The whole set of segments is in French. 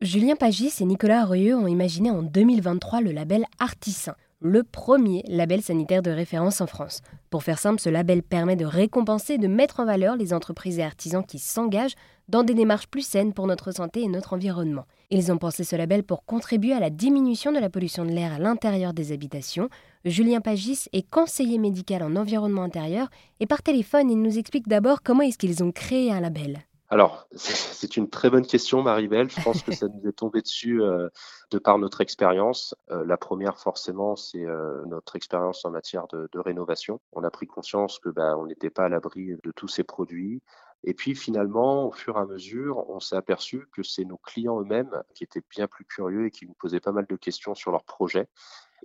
Julien Pagis et Nicolas Arroyeux ont imaginé en 2023 le label Artisan, le premier label sanitaire de référence en France. Pour faire simple, ce label permet de récompenser et de mettre en valeur les entreprises et artisans qui s'engagent dans des démarches plus saines pour notre santé et notre environnement. Ils ont pensé ce label pour contribuer à la diminution de la pollution de l'air à l'intérieur des habitations. Julien Pagis est conseiller médical en environnement intérieur et par téléphone, il nous explique d'abord comment est-ce qu'ils ont créé un label. Alors, c'est une très bonne question, Marie-Belle. Je pense que ça nous est tombé dessus euh, de par notre expérience. Euh, la première, forcément, c'est euh, notre expérience en matière de, rénovation. On a pris conscience que bah, on n'était pas à l'abri de tous ces produits. Et puis finalement, au fur et à mesure, on s'est aperçu que c'est nos clients eux-mêmes qui étaient bien plus curieux et qui nous posaient pas mal de questions sur leurs projets.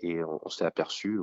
Et on, s'est aperçu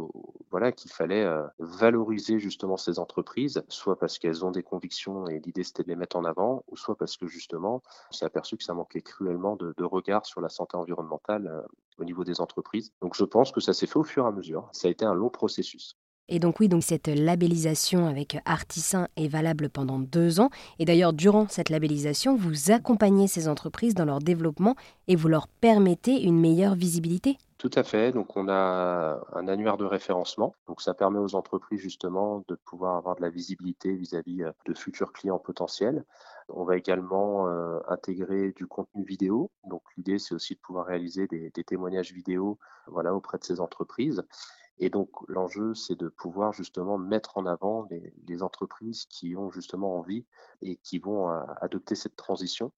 voilà, qu'il fallait euh, valoriser justement ces entreprises, soit parce qu'elles ont des convictions et l'idée c'était de les mettre en avant, ou soit parce que justement on s'est aperçu que ça manquait cruellement de, regard sur la santé environnementale euh, au niveau des entreprises. Donc je pense que ça s'est fait au fur et à mesure. Ça a été un long processus. Et donc oui, donc cette labellisation avec Artisan est valable pendant deux ans. Et d'ailleurs, durant cette labellisation, vous accompagnez ces entreprises dans leur développement et vous leur permettez une meilleure visibilité. Tout à fait. Donc, on a un annuaire de référencement. Donc, ça permet aux entreprises justement de pouvoir avoir de la visibilité vis-à-vis euh, de futurs clients potentiels. On va également euh, intégrer du contenu vidéo. Donc, l'idée, c'est aussi de pouvoir réaliser des, des témoignages vidéo voilà, auprès de ces entreprises. Et donc, l'enjeu, c'est de pouvoir justement mettre en avant les, entreprises qui ont justement envie et qui vont euh, adopter cette transition.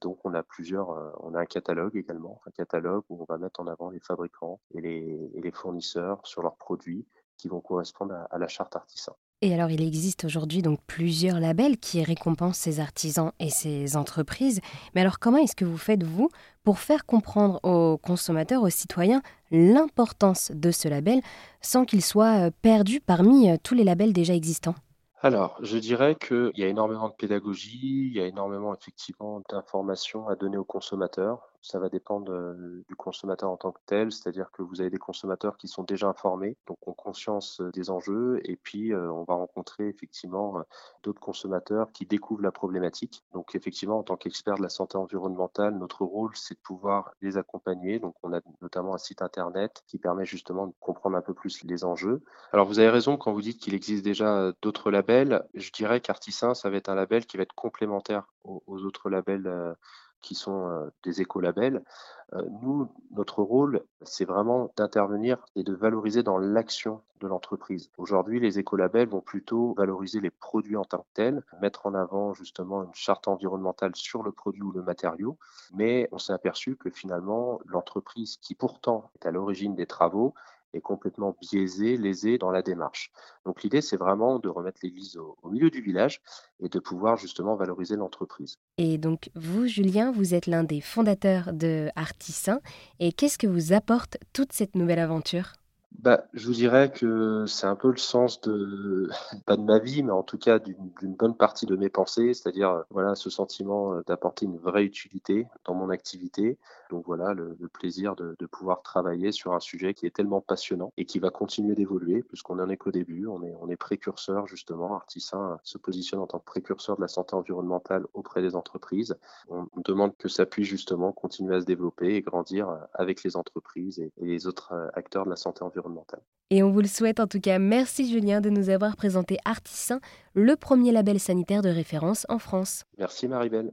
Donc, on a plusieurs, euh, on a un catalogue également, un catalogue où on va mettre en avant les fabricants et les, fournisseurs sur leurs produits qui vont correspondre à, à la charte artisan. Et alors, il existe aujourd'hui donc plusieurs labels qui récompensent ces artisans et ces entreprises. Mais alors, comment est-ce que vous faites, vous, pour faire comprendre aux consommateurs, aux citoyens, l'importance de ce label sans qu'il soit euh, perdu parmi euh, tous les labels déjà existants? Alors, je dirais qu'il y a énormément de pédagogie, il y a énormément effectivement d'informations à donner aux consommateurs ça va dépendre euh, du consommateur en tant que tel, c'est-à-dire que vous avez des consommateurs qui sont déjà informés, donc ont conscience euh, des enjeux, et puis euh, on va rencontrer effectivement d'autres consommateurs qui découvrent la problématique. Donc effectivement, en tant qu'expert de la santé environnementale, notre rôle, c'est de pouvoir les accompagner. Donc on a notamment un site internet qui permet justement de comprendre un peu plus les enjeux. Alors vous avez raison quand vous dites qu'il existe déjà d'autres labels. Je dirais qu'Artisan, ça va être un label qui va être complémentaire aux, aux autres labels qui sont des écolabels. Nous, notre rôle, c'est vraiment d'intervenir et de valoriser dans l'action de l'entreprise. Aujourd'hui, les écolabels vont plutôt valoriser les produits en tant que tels, mettre en avant justement une charte environnementale sur le produit ou le matériau, mais on s'est aperçu que finalement, l'entreprise qui pourtant est à l'origine des travaux est complètement biaisé, lésé dans la démarche. Donc l'idée, c'est vraiment de remettre l'église au, milieu du village et de pouvoir justement valoriser l'entreprise. Et donc vous, Julien, vous êtes l'un des fondateurs de Artisan. Et qu'est-ce que vous apporte toute cette nouvelle aventure? Bah, je vous dirais que c'est un peu le sens de, pas de ma vie, mais en tout cas d'une bonne partie de mes pensées, c'est-à-dire voilà ce sentiment euh, d'apporter une vraie utilité dans mon activité. Donc voilà le, plaisir de, pouvoir travailler sur un sujet qui est tellement passionnant et qui va continuer d'évoluer puisqu'on n'en est qu'au début. On est, on est précurseur justement. Artisan se positionne en tant que précurseur de la santé environnementale auprès des entreprises. On demande que ça puisse justement continuer à se développer et grandir avec les entreprises et, les autres euh, acteurs de la santé environnementale. Et on vous le souhaite en tout cas. Merci Julien de nous avoir présenté Artisan, le premier label sanitaire de référence en France. Merci Maribel.